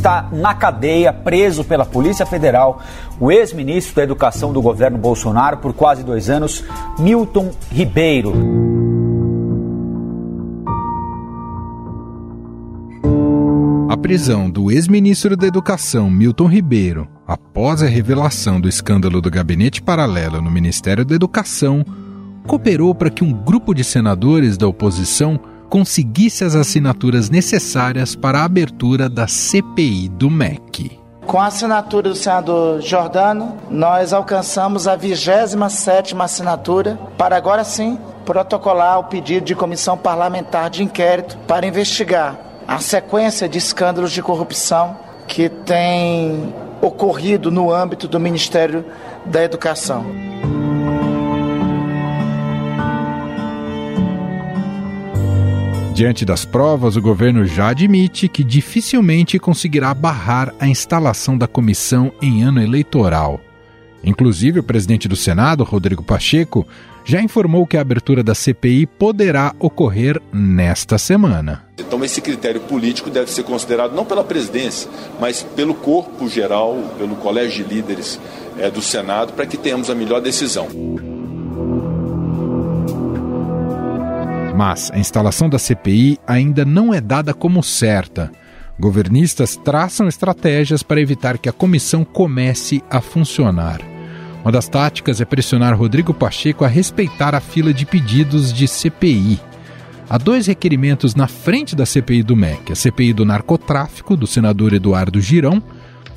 está na cadeia, preso pela Polícia Federal, o ex-ministro da Educação do governo Bolsonaro por quase dois anos, Milton Ribeiro. A prisão do ex-ministro da Educação, Milton Ribeiro, após a revelação do escândalo do gabinete paralelo no Ministério da Educação, cooperou para que um grupo de senadores da oposição conseguisse as assinaturas necessárias para a abertura da CPI do MEC. Com a assinatura do senador Jordano, nós alcançamos a 27 assinatura para agora sim protocolar o pedido de comissão parlamentar de inquérito para investigar a sequência de escândalos de corrupção que tem ocorrido no âmbito do Ministério da Educação. Diante das provas, o governo já admite que dificilmente conseguirá barrar a instalação da comissão em ano eleitoral. Inclusive, o presidente do Senado, Rodrigo Pacheco, já informou que a abertura da CPI poderá ocorrer nesta semana. Então, esse critério político deve ser considerado não pela presidência, mas pelo corpo geral, pelo colégio de líderes é, do Senado, para que tenhamos a melhor decisão. Mas a instalação da CPI ainda não é dada como certa. Governistas traçam estratégias para evitar que a comissão comece a funcionar. Uma das táticas é pressionar Rodrigo Pacheco a respeitar a fila de pedidos de CPI. Há dois requerimentos na frente da CPI do MEC: a CPI do narcotráfico, do senador Eduardo Girão,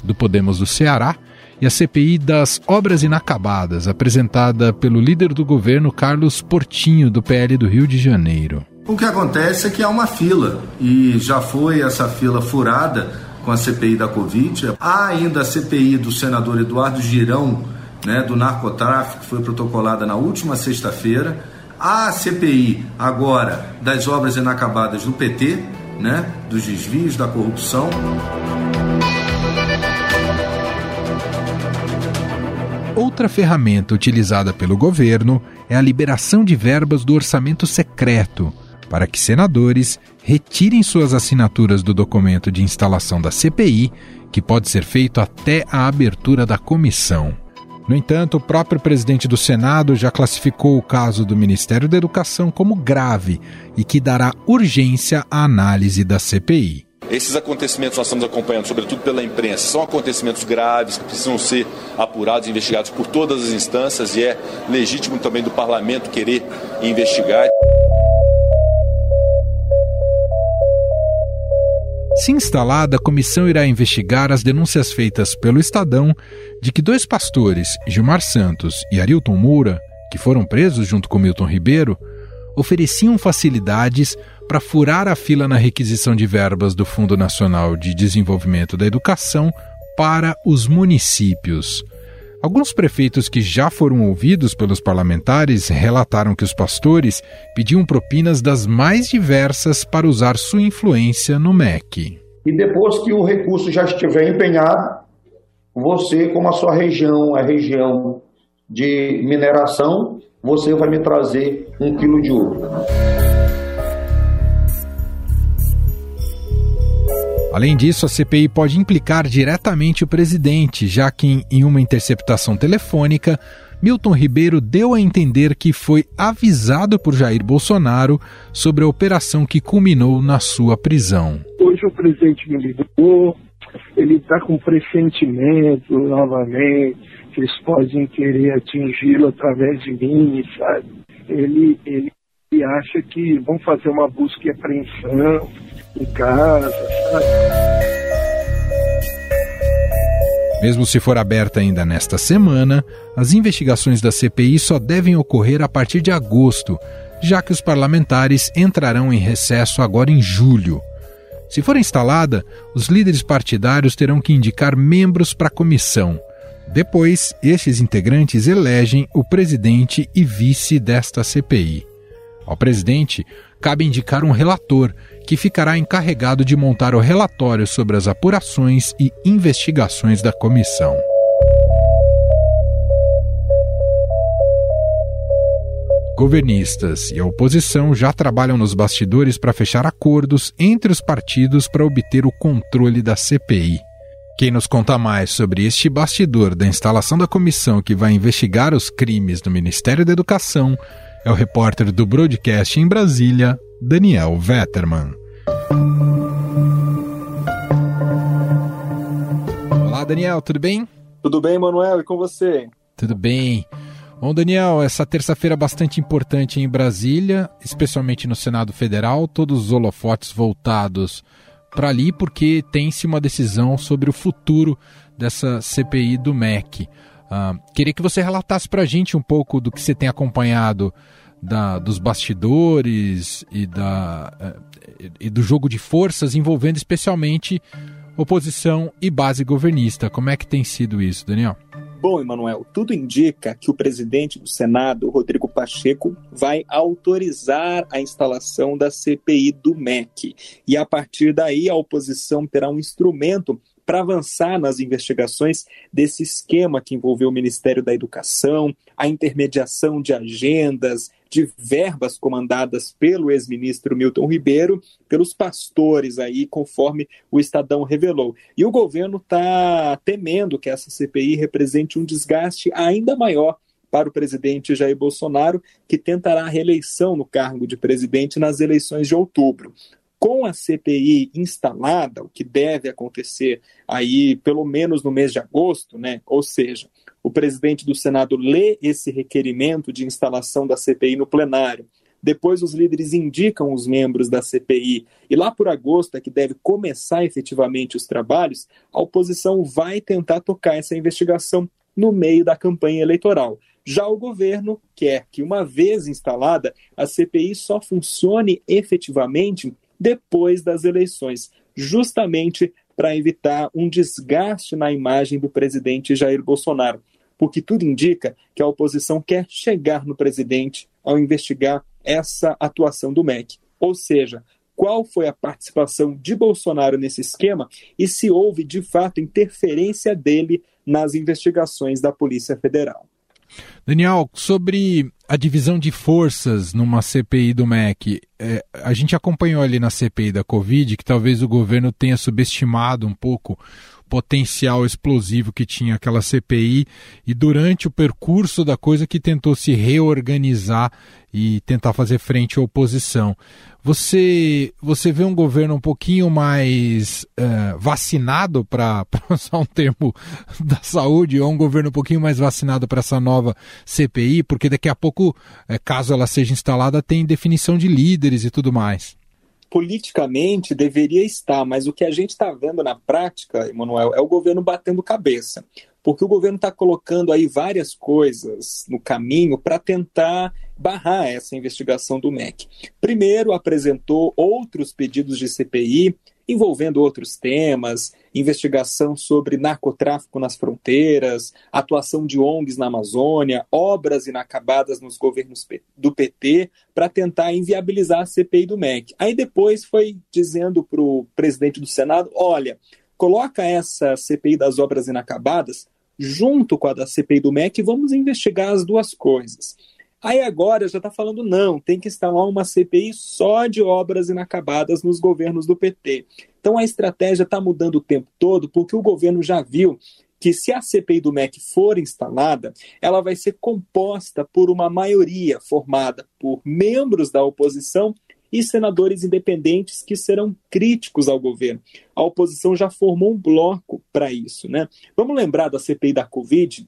do Podemos do Ceará, e a CPI das obras inacabadas, apresentada pelo líder do governo Carlos Portinho, do PL do Rio de Janeiro. O que acontece é que há uma fila e já foi essa fila furada com a CPI da Covid. Há ainda a CPI do senador Eduardo Girão, né, do narcotráfico, que foi protocolada na última sexta-feira. Há a CPI agora das obras inacabadas do PT, né, dos desvios, da corrupção. Outra ferramenta utilizada pelo governo é a liberação de verbas do orçamento secreto, para que senadores retirem suas assinaturas do documento de instalação da CPI, que pode ser feito até a abertura da comissão. No entanto, o próprio presidente do Senado já classificou o caso do Ministério da Educação como grave e que dará urgência à análise da CPI. Esses acontecimentos nós estamos acompanhando, sobretudo pela imprensa, são acontecimentos graves que precisam ser apurados investigados por todas as instâncias e é legítimo também do parlamento querer investigar. Se instalada, a comissão irá investigar as denúncias feitas pelo Estadão de que dois pastores, Gilmar Santos e Arilton Moura, que foram presos junto com Milton Ribeiro, ofereciam facilidades para furar a fila na requisição de verbas do Fundo Nacional de Desenvolvimento da Educação para os municípios. Alguns prefeitos que já foram ouvidos pelos parlamentares relataram que os pastores pediam propinas das mais diversas para usar sua influência no MEC. E depois que o recurso já estiver empenhado, você, como a sua região é região de mineração, você vai me trazer um quilo de ouro. Além disso, a CPI pode implicar diretamente o presidente, já que, em uma interceptação telefônica, Milton Ribeiro deu a entender que foi avisado por Jair Bolsonaro sobre a operação que culminou na sua prisão. Hoje o presidente me ligou, ele está com pressentimento novamente, que eles podem querer atingi-lo através de mim, sabe? Ele, ele acha que vão fazer uma busca e apreensão em casa, sabe? Mesmo se for aberta ainda nesta semana, as investigações da CPI só devem ocorrer a partir de agosto, já que os parlamentares entrarão em recesso agora em julho. Se for instalada, os líderes partidários terão que indicar membros para a comissão. Depois, estes integrantes elegem o presidente e vice desta CPI. Ao presidente cabe indicar um relator, que ficará encarregado de montar o relatório sobre as apurações e investigações da comissão. Governistas e a oposição já trabalham nos bastidores para fechar acordos entre os partidos para obter o controle da CPI. Quem nos conta mais sobre este bastidor da instalação da comissão que vai investigar os crimes do Ministério da Educação é o repórter do Broadcast em Brasília, Daniel Vetterman. Olá, Daniel, tudo bem? Tudo bem, Manuel, e com você? Tudo bem. Bom, Daniel, essa terça-feira é bastante importante em Brasília, especialmente no Senado Federal, todos os holofotes voltados para ali porque tem-se uma decisão sobre o futuro dessa CPI do MEC. Uh, queria que você relatasse para a gente um pouco do que você tem acompanhado da, dos bastidores e, da, uh, e do jogo de forças envolvendo especialmente oposição e base governista. Como é que tem sido isso, Daniel? Bom, Emanuel, tudo indica que o presidente do Senado, Rodrigo Pacheco, vai autorizar a instalação da CPI do MEC. E a partir daí, a oposição terá um instrumento para avançar nas investigações desse esquema que envolveu o Ministério da Educação, a intermediação de agendas, de verbas comandadas pelo ex-ministro Milton Ribeiro, pelos pastores aí, conforme o Estadão revelou. E o governo está temendo que essa CPI represente um desgaste ainda maior para o presidente Jair Bolsonaro, que tentará a reeleição no cargo de presidente nas eleições de outubro com a CPI instalada, o que deve acontecer aí pelo menos no mês de agosto, né? Ou seja, o presidente do Senado lê esse requerimento de instalação da CPI no plenário. Depois os líderes indicam os membros da CPI e lá por agosto é que deve começar efetivamente os trabalhos, a oposição vai tentar tocar essa investigação no meio da campanha eleitoral. Já o governo quer que, uma vez instalada, a CPI só funcione efetivamente depois das eleições, justamente para evitar um desgaste na imagem do presidente Jair Bolsonaro. Porque tudo indica que a oposição quer chegar no presidente ao investigar essa atuação do MEC. Ou seja, qual foi a participação de Bolsonaro nesse esquema e se houve de fato interferência dele nas investigações da Polícia Federal. Daniel, sobre a divisão de forças numa CPI do MEC, é, a gente acompanhou ali na CPI da Covid que talvez o governo tenha subestimado um pouco potencial explosivo que tinha aquela CPI e durante o percurso da coisa que tentou se reorganizar e tentar fazer frente à oposição. Você, você vê um governo um pouquinho mais uh, vacinado, para usar um termo da saúde, ou um governo um pouquinho mais vacinado para essa nova CPI, porque daqui a pouco, é, caso ela seja instalada, tem definição de líderes e tudo mais politicamente deveria estar, mas o que a gente está vendo na prática, Emanuel, é o governo batendo cabeça. Porque o governo está colocando aí várias coisas no caminho para tentar barrar essa investigação do MEC. Primeiro, apresentou outros pedidos de CPI envolvendo outros temas, investigação sobre narcotráfico nas fronteiras, atuação de ONGs na Amazônia, obras inacabadas nos governos do PT, para tentar inviabilizar a CPI do MEC. Aí depois foi dizendo para o presidente do Senado: olha, coloca essa CPI das obras inacabadas junto com a da CPI do MEC e vamos investigar as duas coisas. Aí agora já está falando, não, tem que instalar uma CPI só de obras inacabadas nos governos do PT. Então a estratégia está mudando o tempo todo, porque o governo já viu que se a CPI do MEC for instalada, ela vai ser composta por uma maioria formada por membros da oposição e senadores independentes que serão críticos ao governo. A oposição já formou um bloco para isso, né? Vamos lembrar da CPI da Covid?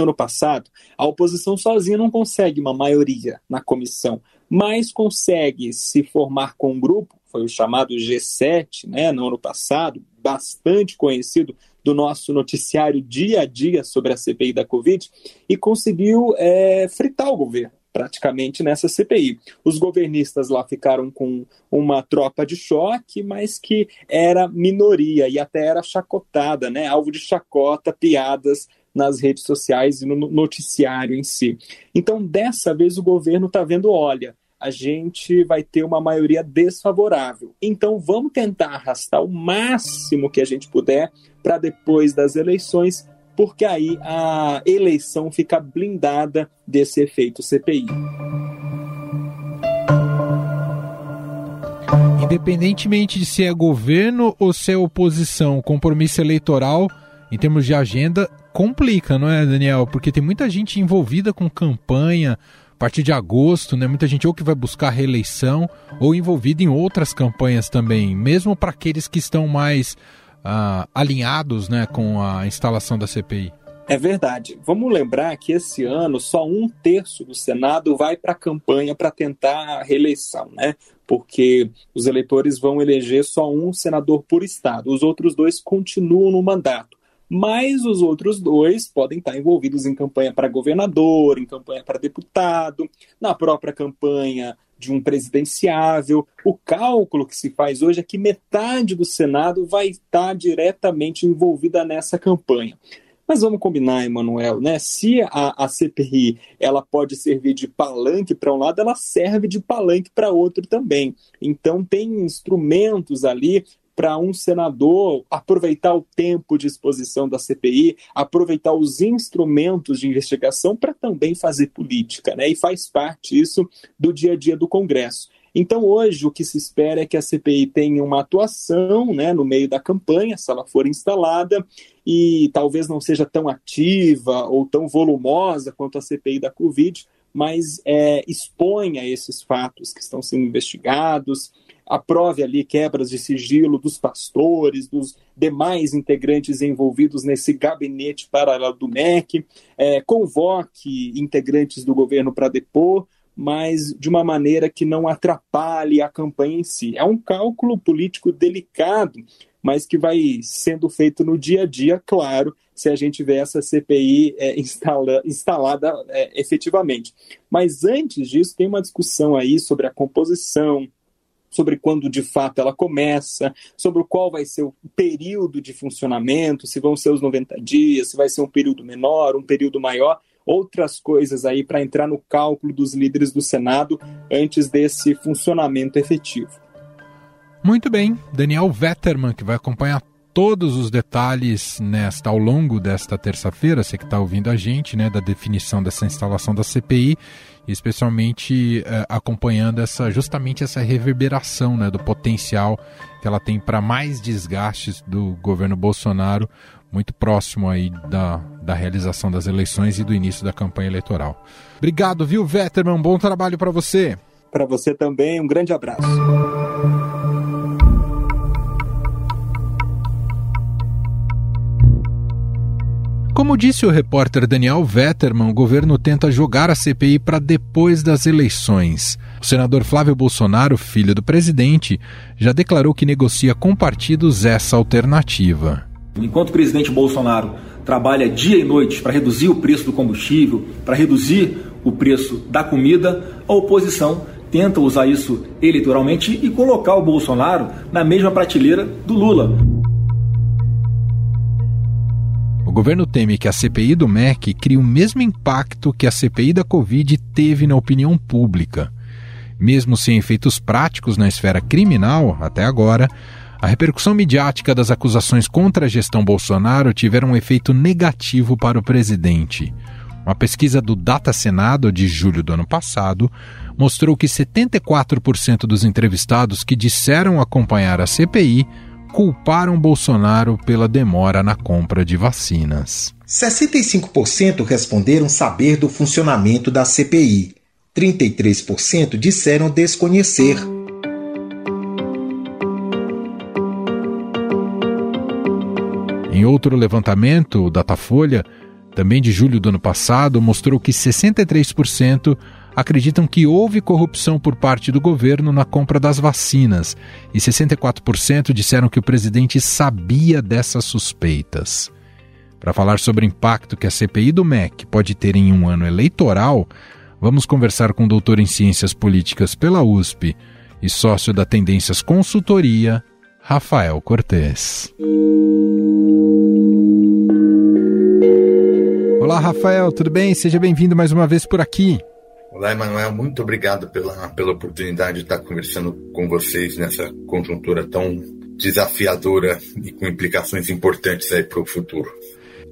Ano passado, a oposição sozinha não consegue uma maioria na comissão, mas consegue se formar com um grupo, foi o chamado G7, né, no ano passado, bastante conhecido do nosso noticiário dia a dia sobre a CPI da Covid, e conseguiu é, fritar o governo praticamente nessa CPI. Os governistas lá ficaram com uma tropa de choque, mas que era minoria e até era chacotada, né? Alvo de chacota, piadas nas redes sociais e no noticiário em si. Então, dessa vez, o governo está vendo: olha, a gente vai ter uma maioria desfavorável. Então, vamos tentar arrastar o máximo que a gente puder para depois das eleições porque aí a eleição fica blindada desse efeito CPI. Independentemente de se é governo ou se é oposição, compromisso eleitoral, em termos de agenda, complica, não é, Daniel? Porque tem muita gente envolvida com campanha a partir de agosto, né? Muita gente ou que vai buscar reeleição ou envolvida em outras campanhas também, mesmo para aqueles que estão mais uh, alinhados, né, com a instalação da CPI. É verdade. Vamos lembrar que esse ano só um terço do Senado vai para a campanha para tentar a reeleição, né? Porque os eleitores vão eleger só um senador por estado. Os outros dois continuam no mandato. Mas os outros dois podem estar envolvidos em campanha para governador, em campanha para deputado, na própria campanha de um presidenciável. O cálculo que se faz hoje é que metade do Senado vai estar diretamente envolvida nessa campanha. Mas vamos combinar, Emanuel, né? Se a, a CPI ela pode servir de palanque para um lado, ela serve de palanque para outro também. Então tem instrumentos ali para um senador aproveitar o tempo de exposição da CPI, aproveitar os instrumentos de investigação para também fazer política, né? E faz parte isso do dia a dia do Congresso. Então, hoje, o que se espera é que a CPI tenha uma atuação né, no meio da campanha, se ela for instalada, e talvez não seja tão ativa ou tão volumosa quanto a CPI da Covid, mas é, exponha esses fatos que estão sendo investigados, aprove ali quebras de sigilo dos pastores, dos demais integrantes envolvidos nesse gabinete paralelo do MEC, é, convoque integrantes do governo para depor, mas de uma maneira que não atrapalhe a campanha em si. É um cálculo político delicado, mas que vai sendo feito no dia a dia, claro, se a gente vê essa CPI é, instala, instalada é, efetivamente. Mas antes disso, tem uma discussão aí sobre a composição, sobre quando de fato ela começa, sobre qual vai ser o período de funcionamento, se vão ser os 90 dias, se vai ser um período menor, um período maior outras coisas aí para entrar no cálculo dos líderes do Senado antes desse funcionamento efetivo. Muito bem, Daniel Vetterman, que vai acompanhar todos os detalhes nesta ao longo desta terça-feira, você que está ouvindo a gente, né, da definição dessa instalação da CPI, especialmente eh, acompanhando essa justamente essa reverberação, né, do potencial que ela tem para mais desgastes do governo Bolsonaro muito próximo aí da, da realização das eleições e do início da campanha eleitoral. Obrigado, viu, Vetterman? Bom trabalho para você. Para você também, um grande abraço. Como disse o repórter Daniel Vetterman, o governo tenta jogar a CPI para depois das eleições. O senador Flávio Bolsonaro, filho do presidente, já declarou que negocia com partidos essa alternativa. Enquanto o presidente Bolsonaro trabalha dia e noite para reduzir o preço do combustível, para reduzir o preço da comida, a oposição tenta usar isso eleitoralmente e colocar o Bolsonaro na mesma prateleira do Lula. O governo teme que a CPI do MEC crie o mesmo impacto que a CPI da Covid teve na opinião pública. Mesmo sem efeitos práticos na esfera criminal, até agora, a repercussão midiática das acusações contra a gestão Bolsonaro tiveram um efeito negativo para o presidente. Uma pesquisa do Data Senado de julho do ano passado mostrou que 74% dos entrevistados que disseram acompanhar a CPI culparam Bolsonaro pela demora na compra de vacinas. 65% responderam saber do funcionamento da CPI. 33% disseram desconhecer. Em outro levantamento, o Datafolha, também de julho do ano passado, mostrou que 63% acreditam que houve corrupção por parte do governo na compra das vacinas e 64% disseram que o presidente sabia dessas suspeitas. Para falar sobre o impacto que a CPI do MEC pode ter em um ano eleitoral, vamos conversar com o doutor em Ciências Políticas pela USP e sócio da Tendências Consultoria, Rafael Cortes. Olá, Rafael, tudo bem? Seja bem-vindo mais uma vez por aqui. Olá, Emanuel, muito obrigado pela, pela oportunidade de estar conversando com vocês nessa conjuntura tão desafiadora e com implicações importantes aí para o futuro.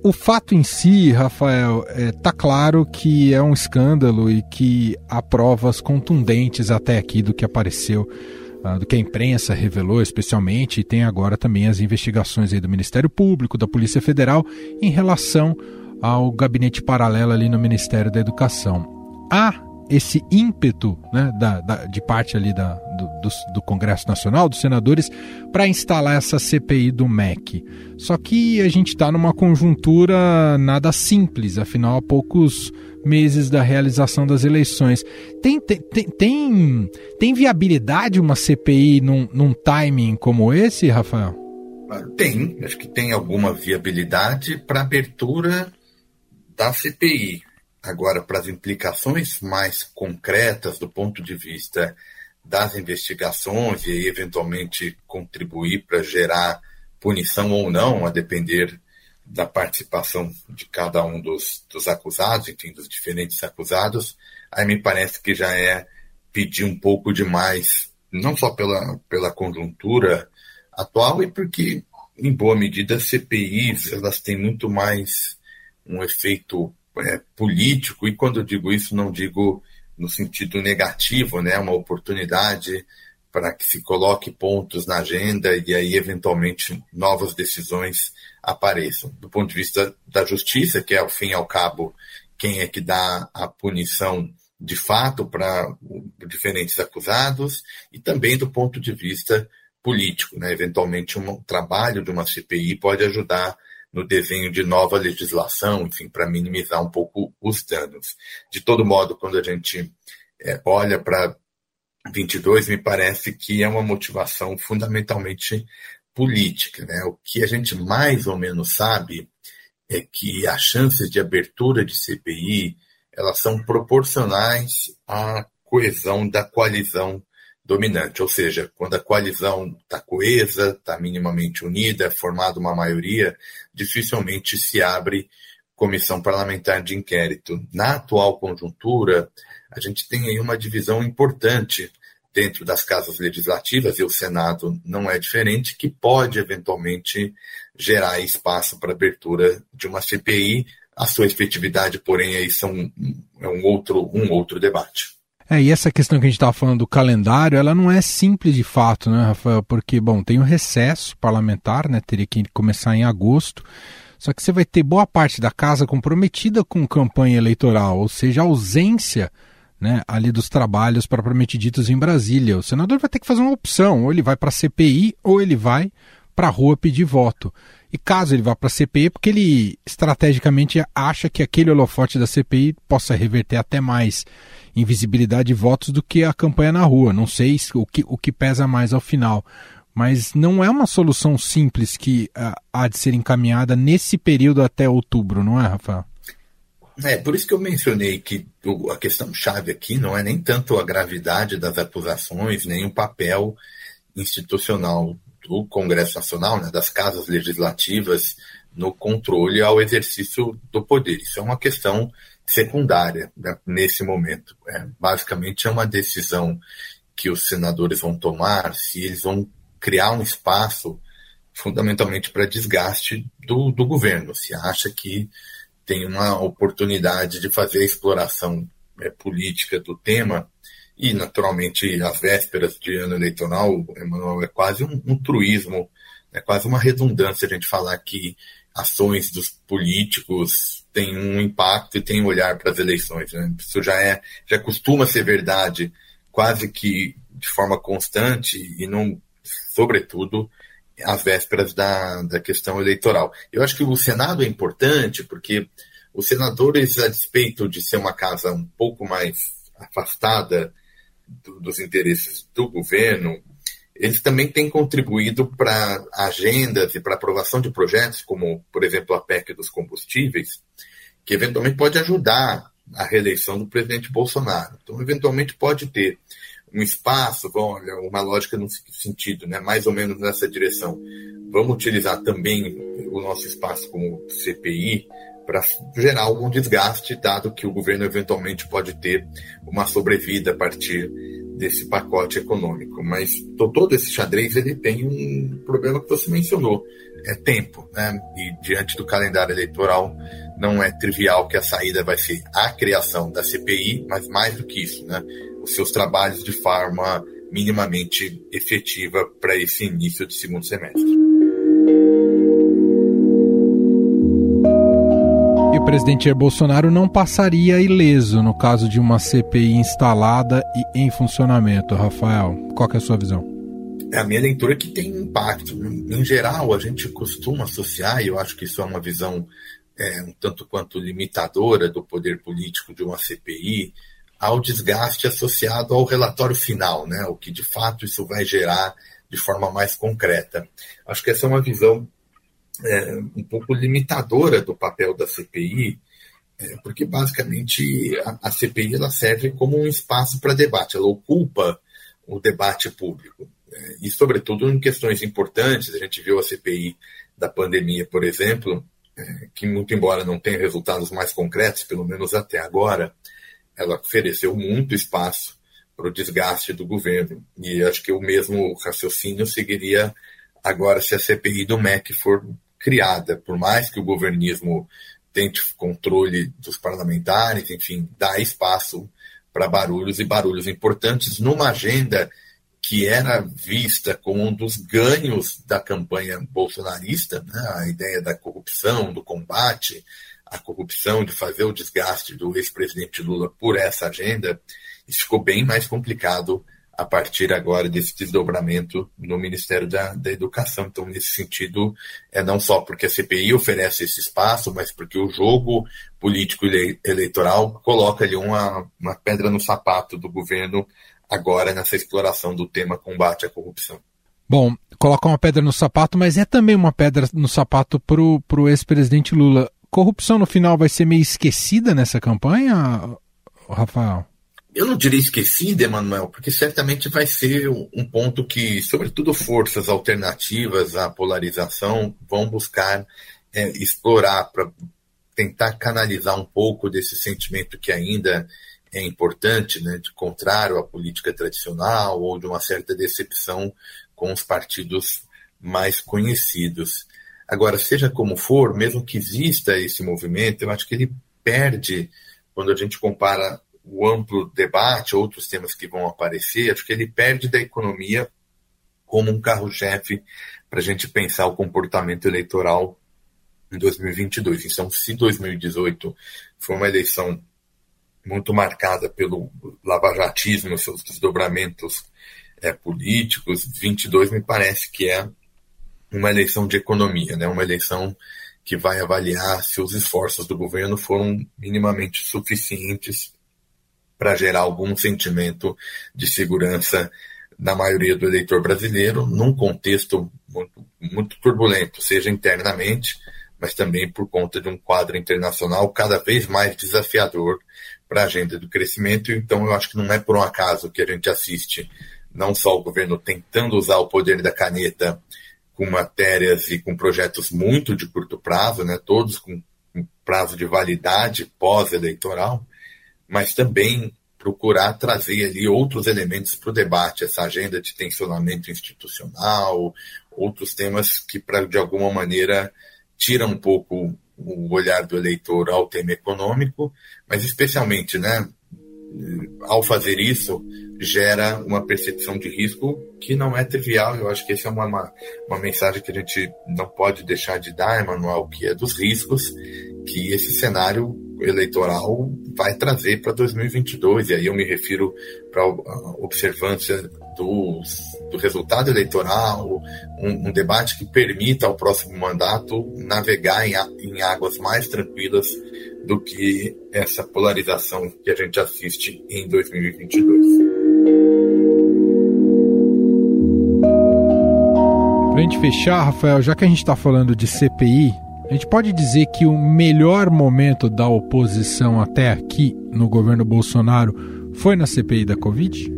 o fato em si, Rafael, é, tá claro que é um escândalo e que há provas contundentes até aqui do que apareceu, uh, do que a imprensa revelou, especialmente, e tem agora também as investigações aí do Ministério Público, da Polícia Federal, em relação ao gabinete paralelo ali no Ministério da Educação. Há esse ímpeto né, da, da, de parte ali da, do, do, do, Congresso Nacional, dos senadores, para instalar essa CPI do MEC. Só que a gente está numa conjuntura nada simples, afinal, há poucos meses da realização das eleições. Tem, tem, tem, tem viabilidade uma CPI num, num timing como esse, Rafael? Tem, acho que tem alguma viabilidade para abertura da CPI. Agora, para as implicações mais concretas do ponto de vista das investigações e eventualmente contribuir para gerar punição ou não, a depender da participação de cada um dos, dos acusados, enfim, dos diferentes acusados, aí me parece que já é pedir um pouco demais, não só pela, pela conjuntura atual, e porque, em boa medida, CPIs elas têm muito mais um efeito é, político, e quando eu digo isso, não digo no sentido negativo, né, uma oportunidade para que se coloque pontos na agenda e aí, eventualmente, novas decisões apareçam. Do ponto de vista da justiça, que é, ao fim e ao cabo, quem é que dá a punição de fato para diferentes acusados, e também do ponto de vista político. Né? Eventualmente, um trabalho de uma CPI pode ajudar no desenho de nova legislação, enfim, para minimizar um pouco os danos. De todo modo, quando a gente é, olha para 22, me parece que é uma motivação fundamentalmente política. Né? O que a gente mais ou menos sabe é que as chances de abertura de CPI elas são proporcionais à coesão da coalizão dominante, ou seja, quando a coalizão está coesa, está minimamente unida, é formada uma maioria, dificilmente se abre comissão parlamentar de inquérito. Na atual conjuntura, a gente tem aí uma divisão importante dentro das casas legislativas, e o Senado não é diferente, que pode eventualmente gerar espaço para abertura de uma CPI. A sua efetividade, porém, aí são, é um outro, um outro debate. É, e essa questão que a gente estava falando do calendário, ela não é simples de fato, né, Rafael? Porque, bom, tem o recesso parlamentar, né? Teria que começar em agosto. Só que você vai ter boa parte da casa comprometida com campanha eleitoral, ou seja, ausência né, ali dos trabalhos propriamente ditos em Brasília. O senador vai ter que fazer uma opção, ou ele vai para a CPI ou ele vai para a rua pedir voto. E caso ele vá para a CPI, é porque ele estrategicamente acha que aquele holofote da CPI possa reverter até mais invisibilidade de votos do que a campanha na rua. Não sei o que, o que pesa mais ao final. Mas não é uma solução simples que uh, há de ser encaminhada nesse período até outubro, não é, Rafael? É, por isso que eu mencionei que a questão chave aqui não é nem tanto a gravidade das acusações, nem o papel institucional do Congresso Nacional, né, das casas legislativas, no controle ao exercício do poder. Isso é uma questão secundária né, nesse momento. É, basicamente, é uma decisão que os senadores vão tomar se eles vão criar um espaço fundamentalmente para desgaste do, do governo. Se acha que tem uma oportunidade de fazer a exploração é, política do tema e, naturalmente, às vésperas de ano eleitoral, Emanuel, é quase um, um truísmo, é quase uma redundância a gente falar que ações dos políticos têm um impacto e têm um olhar para as eleições. Né? Isso já é, já costuma ser verdade quase que de forma constante e não, sobretudo, às vésperas da, da questão eleitoral. Eu acho que o Senado é importante porque os senadores, a despeito de ser uma casa um pouco mais afastada do, dos interesses do governo, eles também têm contribuído para agendas e para aprovação de projetos, como, por exemplo, a PEC dos combustíveis, que eventualmente pode ajudar a reeleição do presidente Bolsonaro. Então, eventualmente pode ter um espaço, olha, uma lógica no sentido, né, mais ou menos nessa direção. Vamos utilizar também o nosso espaço como CPI para gerar algum desgaste, dado que o governo eventualmente pode ter uma sobrevida a partir desse pacote econômico. Mas todo esse xadrez ele tem um problema que você mencionou, é tempo, né? E diante do calendário eleitoral não é trivial que a saída vai ser a criação da CPI, mas mais do que isso, né? Os seus trabalhos de forma minimamente efetiva para esse início de segundo semestre. Presidente Jair Bolsonaro não passaria ileso no caso de uma CPI instalada e em funcionamento. Rafael, qual é a sua visão? É a minha leitura que tem impacto. Em geral, a gente costuma associar, e eu acho que isso é uma visão é, um tanto quanto limitadora do poder político de uma CPI, ao desgaste associado ao relatório final, né? o que de fato isso vai gerar de forma mais concreta. Acho que essa é uma visão é, um pouco limitadora do papel da CPI, é, porque basicamente a, a, CPI ela serve como um espaço para debate, ela ocupa o debate público. É, e, sobretudo, em questões importantes, a gente viu a CPI da pandemia, por exemplo, é, que, muito embora não tenha resultados mais concretos, pelo menos até agora, ela ofereceu muito espaço para o desgaste do governo. E acho que o mesmo raciocínio seguiria agora se a CPI do MEC for criada, por mais que o governismo tente controle dos parlamentares, enfim, dá espaço para barulhos e barulhos importantes numa agenda que era vista como um dos ganhos da campanha bolsonarista, né? a ideia da corrupção, do combate à corrupção, de fazer o desgaste do ex-presidente Lula por essa agenda, isso ficou bem mais complicado a partir agora desse desdobramento no Ministério da, da Educação. Então, nesse sentido, é não só porque a CPI oferece esse espaço, mas porque o jogo político eleitoral coloca ali uma, uma pedra no sapato do governo agora nessa exploração do tema combate à corrupção. Bom, coloca uma pedra no sapato, mas é também uma pedra no sapato para o ex-presidente Lula. Corrupção no final vai ser meio esquecida nessa campanha, Rafael? Eu não diria esquecida, Emanuel, porque certamente vai ser um ponto que, sobretudo, forças alternativas à polarização vão buscar é, explorar para tentar canalizar um pouco desse sentimento que ainda é importante, né, de contrário à política tradicional ou de uma certa decepção com os partidos mais conhecidos. Agora, seja como for, mesmo que exista esse movimento, eu acho que ele perde quando a gente compara o amplo debate, outros temas que vão aparecer, acho que ele perde da economia como um carro-chefe para a gente pensar o comportamento eleitoral em 2022. Então, se 2018 foi uma eleição muito marcada pelo lavajatismo, seus desdobramentos é, políticos, 22 me parece que é uma eleição de economia, né? uma eleição que vai avaliar se os esforços do governo foram minimamente suficientes para gerar algum sentimento de segurança na maioria do eleitor brasileiro, num contexto muito, muito turbulento, seja internamente, mas também por conta de um quadro internacional cada vez mais desafiador para a agenda do crescimento. Então, eu acho que não é por um acaso que a gente assiste não só o governo tentando usar o poder da caneta com matérias e com projetos muito de curto prazo, né, todos com prazo de validade pós-eleitoral, mas também procurar trazer ali outros elementos para o debate, essa agenda de tensionamento institucional, outros temas que, pra, de alguma maneira, tiram um pouco o olhar do eleitor ao tema econômico, mas especialmente, né, ao fazer isso, gera uma percepção de risco que não é trivial. Eu acho que essa é uma, uma, uma mensagem que a gente não pode deixar de dar, Emanuel, que é dos riscos que esse cenário eleitoral vai trazer para 2022. E aí eu me refiro para a observância do, do resultado eleitoral, um, um, debate que permita ao próximo mandato navegar em, em águas mais tranquilas do que essa polarização que a gente assiste em 2022. Para a gente fechar, Rafael, já que a gente está falando de CPI, gente pode dizer que o melhor momento da oposição até aqui no governo Bolsonaro foi na CPI da Covid?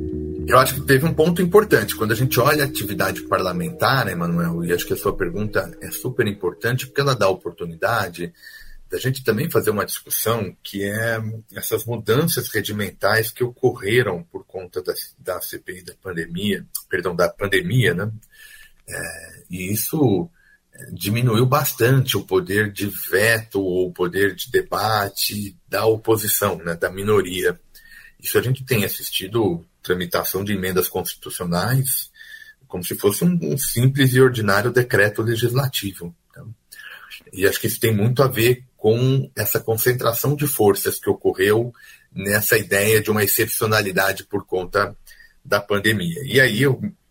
Eu acho que teve um ponto importante. Quando a gente olha a atividade parlamentar, Emanuel, e acho que a sua pergunta é super importante, porque ela dá oportunidade da gente também fazer uma discussão que é essas mudanças regimentais que ocorreram por conta da, da CPI da pandemia, perdão, da pandemia, né? É, e isso diminuiu bastante o poder de veto ou o poder de debate da oposição, né, da minoria. Isso a gente tem assistido tramitação de emendas constitucionais como se fosse um, um simples e ordinário decreto legislativo. Então, e acho que isso tem muito a ver com essa concentração de forças que ocorreu nessa ideia de uma excepcionalidade por conta da pandemia. E aí,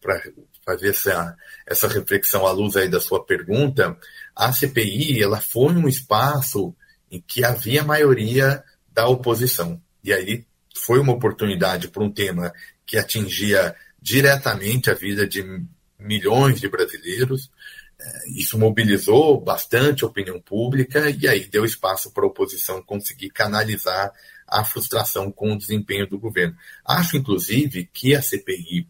para fazer essa, essa reflexão à luz aí da sua pergunta, a CPI ela foi um espaço em que havia maioria da oposição. E aí foi uma oportunidade para um tema que atingia diretamente a vida de milhões de brasileiros. É, isso mobilizou bastante a opinião pública e aí deu espaço para a oposição conseguir canalizar a frustração com o desempenho do governo. Acho, inclusive, que a CPI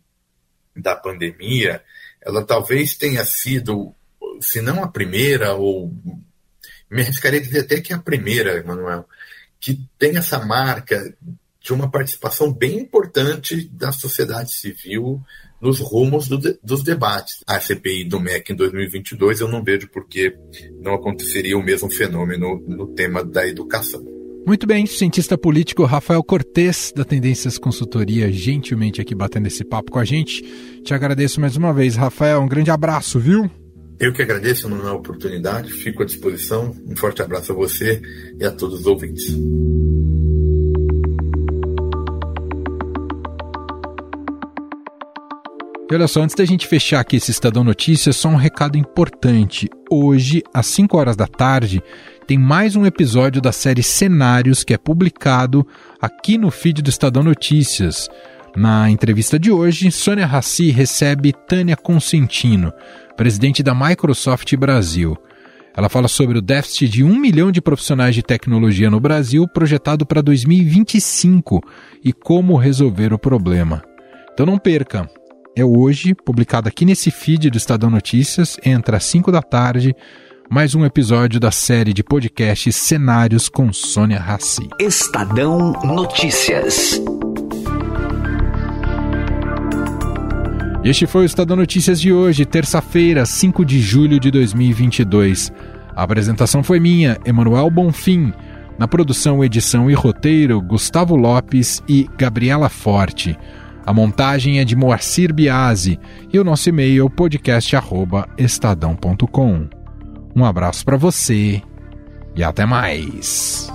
da pandemia, ela talvez tenha sido, se não a primeira, ou me arriscaria dizer até que é a primeira, Emanuel, que tem essa marca de uma participação bem importante da sociedade civil nos rumos do dos debates. A CPI do MEC em 2022, eu não vejo por que não aconteceria o mesmo fenômeno no tema da educação. Muito bem, cientista político Rafael Cortes, da Tendências Consultoria, gentilmente aqui batendo esse papo com a gente. Te agradeço mais uma vez, Rafael. Um grande abraço, viu? Eu que agradeço a oportunidade, fico à disposição. Um forte abraço a você e a todos os ouvintes. E olha só, antes da gente fechar aqui esse Estadão Notícias, só um recado importante. Hoje, às 5 horas da tarde, tem mais um episódio da série Cenários que é publicado aqui no feed do Estadão Notícias. Na entrevista de hoje, Sônia Rassi recebe Tânia Consentino, presidente da Microsoft Brasil. Ela fala sobre o déficit de um milhão de profissionais de tecnologia no Brasil projetado para 2025 e como resolver o problema. Então não perca! É hoje, publicado aqui nesse feed do Estadão Notícias, entra às 5 da tarde, mais um episódio da série de podcasts Cenários com Sônia Rassi. Estadão Notícias. Este foi o Estadão Notícias de hoje, terça-feira, 5 de julho de 2022. A apresentação foi minha, Emanuel Bonfim. Na produção, edição e roteiro, Gustavo Lopes e Gabriela Forte. A montagem é de Moacir Biasi e o nosso e-mail é podcast@estadão.com. Um abraço para você e até mais.